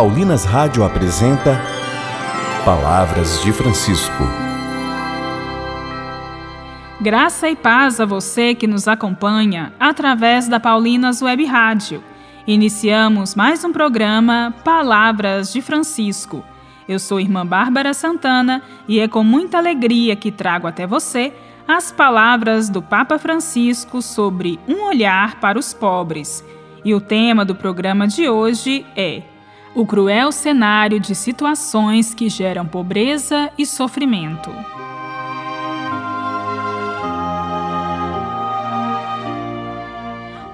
Paulinas Rádio apresenta Palavras de Francisco. Graça e paz a você que nos acompanha através da Paulinas Web Rádio. Iniciamos mais um programa Palavras de Francisco. Eu sou irmã Bárbara Santana e é com muita alegria que trago até você as palavras do Papa Francisco sobre um olhar para os pobres. E o tema do programa de hoje é o cruel cenário de situações que geram pobreza e sofrimento.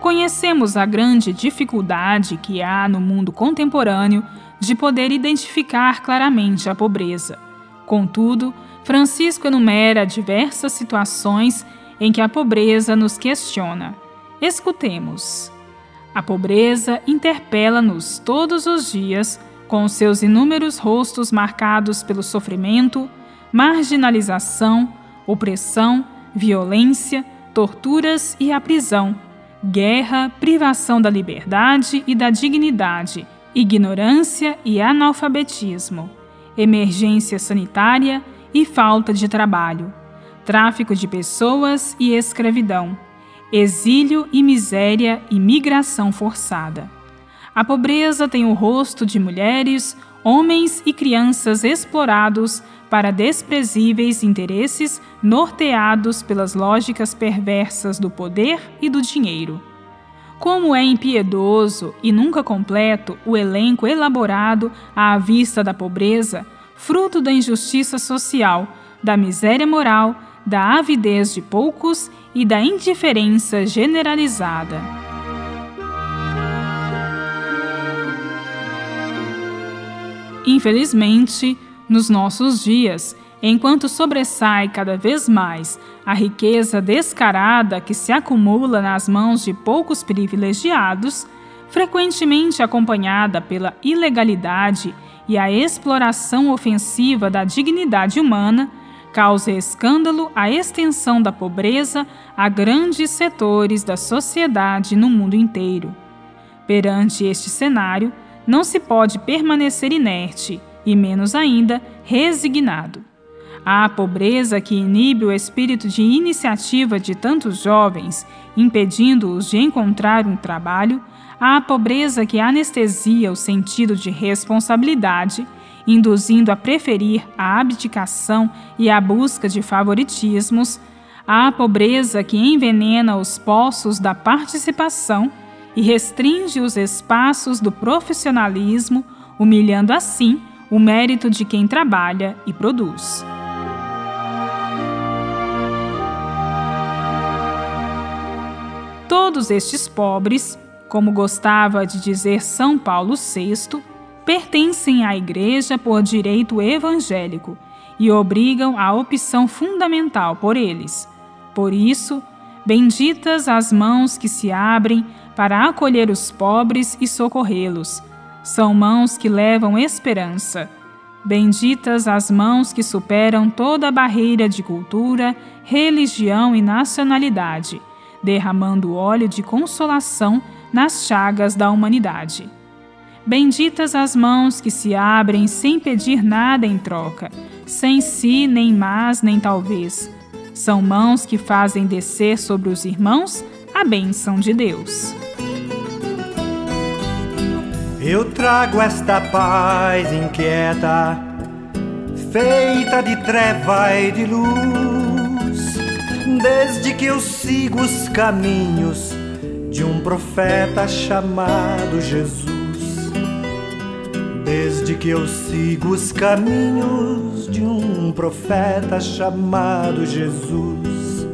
Conhecemos a grande dificuldade que há no mundo contemporâneo de poder identificar claramente a pobreza. Contudo, Francisco enumera diversas situações em que a pobreza nos questiona. Escutemos. A pobreza interpela-nos todos os dias com seus inúmeros rostos marcados pelo sofrimento, marginalização, opressão, violência, torturas e a prisão, guerra, privação da liberdade e da dignidade, ignorância e analfabetismo, emergência sanitária, e falta de trabalho, tráfico de pessoas e escravidão, exílio e miséria e migração forçada. A pobreza tem o rosto de mulheres, homens e crianças explorados para desprezíveis interesses norteados pelas lógicas perversas do poder e do dinheiro. Como é impiedoso e nunca completo o elenco elaborado à vista da pobreza, fruto da injustiça social, da miséria moral, da avidez de poucos e da indiferença generalizada. Infelizmente, nos nossos dias, enquanto sobressai cada vez mais a riqueza descarada que se acumula nas mãos de poucos privilegiados, frequentemente acompanhada pela ilegalidade e a exploração ofensiva da dignidade humana, causa escândalo a extensão da pobreza a grandes setores da sociedade no mundo inteiro. Perante este cenário, não se pode permanecer inerte e, menos ainda, resignado. A pobreza que inibe o espírito de iniciativa de tantos jovens, impedindo-os de encontrar um trabalho, à pobreza que anestesia o sentido de responsabilidade, induzindo a preferir a abdicação e a busca de favoritismos, à pobreza que envenena os poços da participação e restringe os espaços do profissionalismo, humilhando assim o mérito de quem trabalha e produz. Todos estes pobres como gostava de dizer São Paulo VI, pertencem à Igreja por direito evangélico e obrigam a opção fundamental por eles. Por isso, benditas as mãos que se abrem para acolher os pobres e socorrê-los. São mãos que levam esperança. Benditas as mãos que superam toda a barreira de cultura, religião e nacionalidade, derramando óleo de consolação nas chagas da humanidade. Benditas as mãos que se abrem sem pedir nada em troca, sem si, nem mas, nem talvez. São mãos que fazem descer sobre os irmãos a bênção de Deus. Eu trago esta paz inquieta, feita de treva e de luz, desde que eu sigo os caminhos de um profeta chamado Jesus. Desde que eu sigo os caminhos de um profeta chamado Jesus,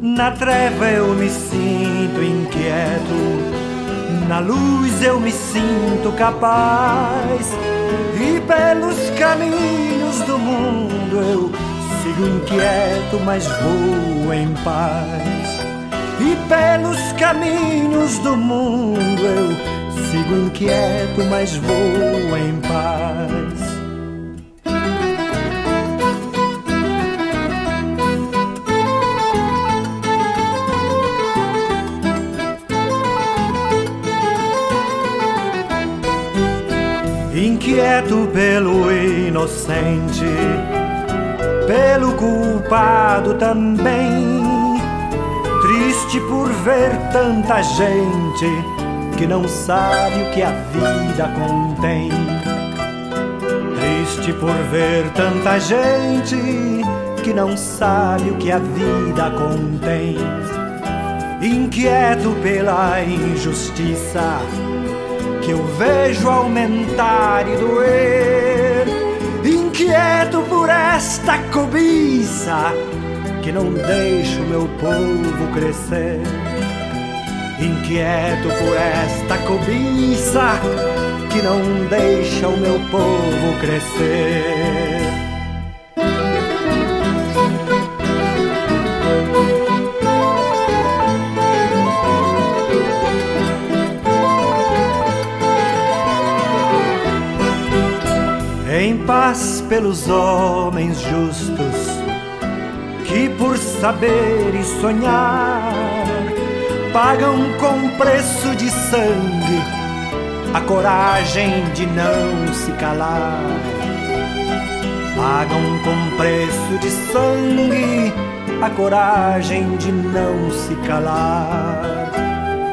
na treva eu me sinto inquieto, na luz eu me sinto capaz, e pelos caminhos do mundo eu sigo inquieto, mas vou em paz. E pelos caminhos do mundo eu sigo inquieto, mas vou em paz. inquieto pelo inocente, pelo culpado também, triste por ver tanta gente que não sabe o que a vida contém. Triste por ver tanta gente que não sabe o que a vida contém. Inquieto pela injustiça que eu vejo aumentar e doer. Inquieto por esta cobiça que não deixa o meu povo crescer. Inquieto por esta cobiça que não deixa o meu povo crescer. Em paz pelos homens justos que por saber e sonhar pagam com preço de sangue a coragem de não se calar. Pagam com preço de sangue a coragem de não se calar.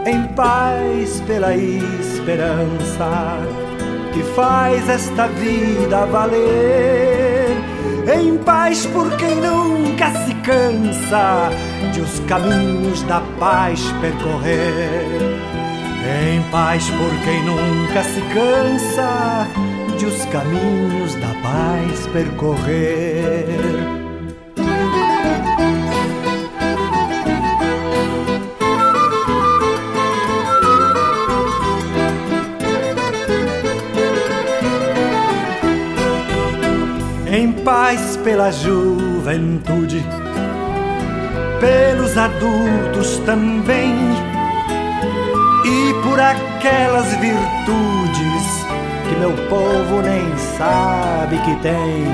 Em paz pela esperança que faz esta vida valer. Em paz por quem nunca se cansa de os caminhos da paz percorrer. Em paz por quem nunca se cansa de os caminhos da paz percorrer. Em paz pela juventude, pelos adultos também, e por aquelas virtudes que meu povo nem sabe que tem.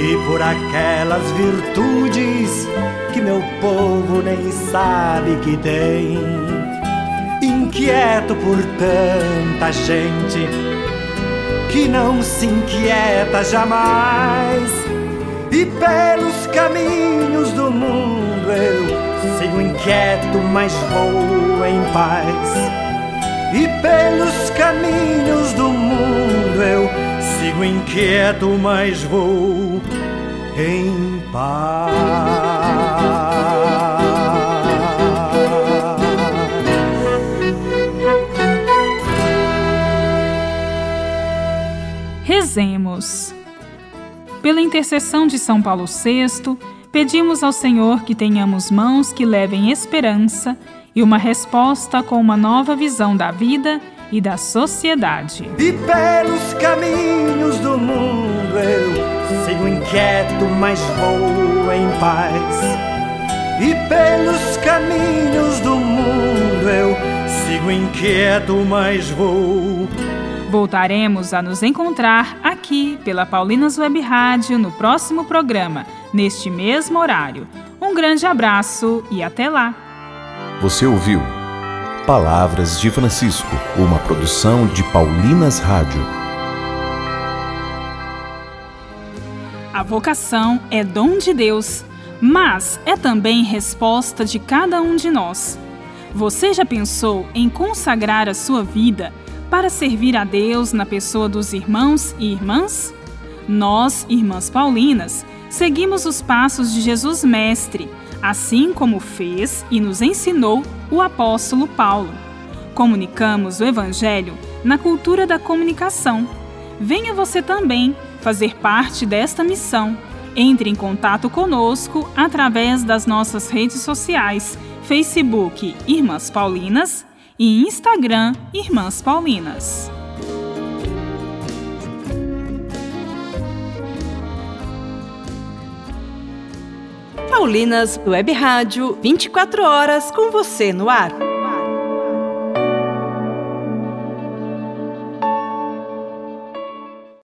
E por aquelas virtudes que meu povo nem sabe que tem. Inquieto por tanta gente que não se inquieta jamais. E pelos caminhos do mundo eu sigo inquieto, mas vou em paz. E pelos caminhos do mundo eu sigo inquieto, mas vou em paz. Rezemos. Pela intercessão de São Paulo VI, pedimos ao Senhor que tenhamos mãos que levem esperança e uma resposta com uma nova visão da vida e da sociedade. E pelos caminhos do mundo eu sigo inquieto, mas vou em paz. E pelos caminhos do mundo eu sigo inquieto, mas vou Voltaremos a nos encontrar aqui pela Paulinas Web Rádio no próximo programa, neste mesmo horário. Um grande abraço e até lá! Você ouviu Palavras de Francisco, uma produção de Paulinas Rádio. A vocação é dom de Deus, mas é também resposta de cada um de nós. Você já pensou em consagrar a sua vida? Para servir a Deus na pessoa dos irmãos e irmãs? Nós, irmãs Paulinas, seguimos os passos de Jesus Mestre, assim como fez e nos ensinou o apóstolo Paulo. Comunicamos o Evangelho na cultura da comunicação. Venha você também fazer parte desta missão. Entre em contato conosco através das nossas redes sociais, Facebook Irmãs Paulinas e Instagram Irmãs Paulinas. Paulinas Web Rádio, 24 horas com você no ar.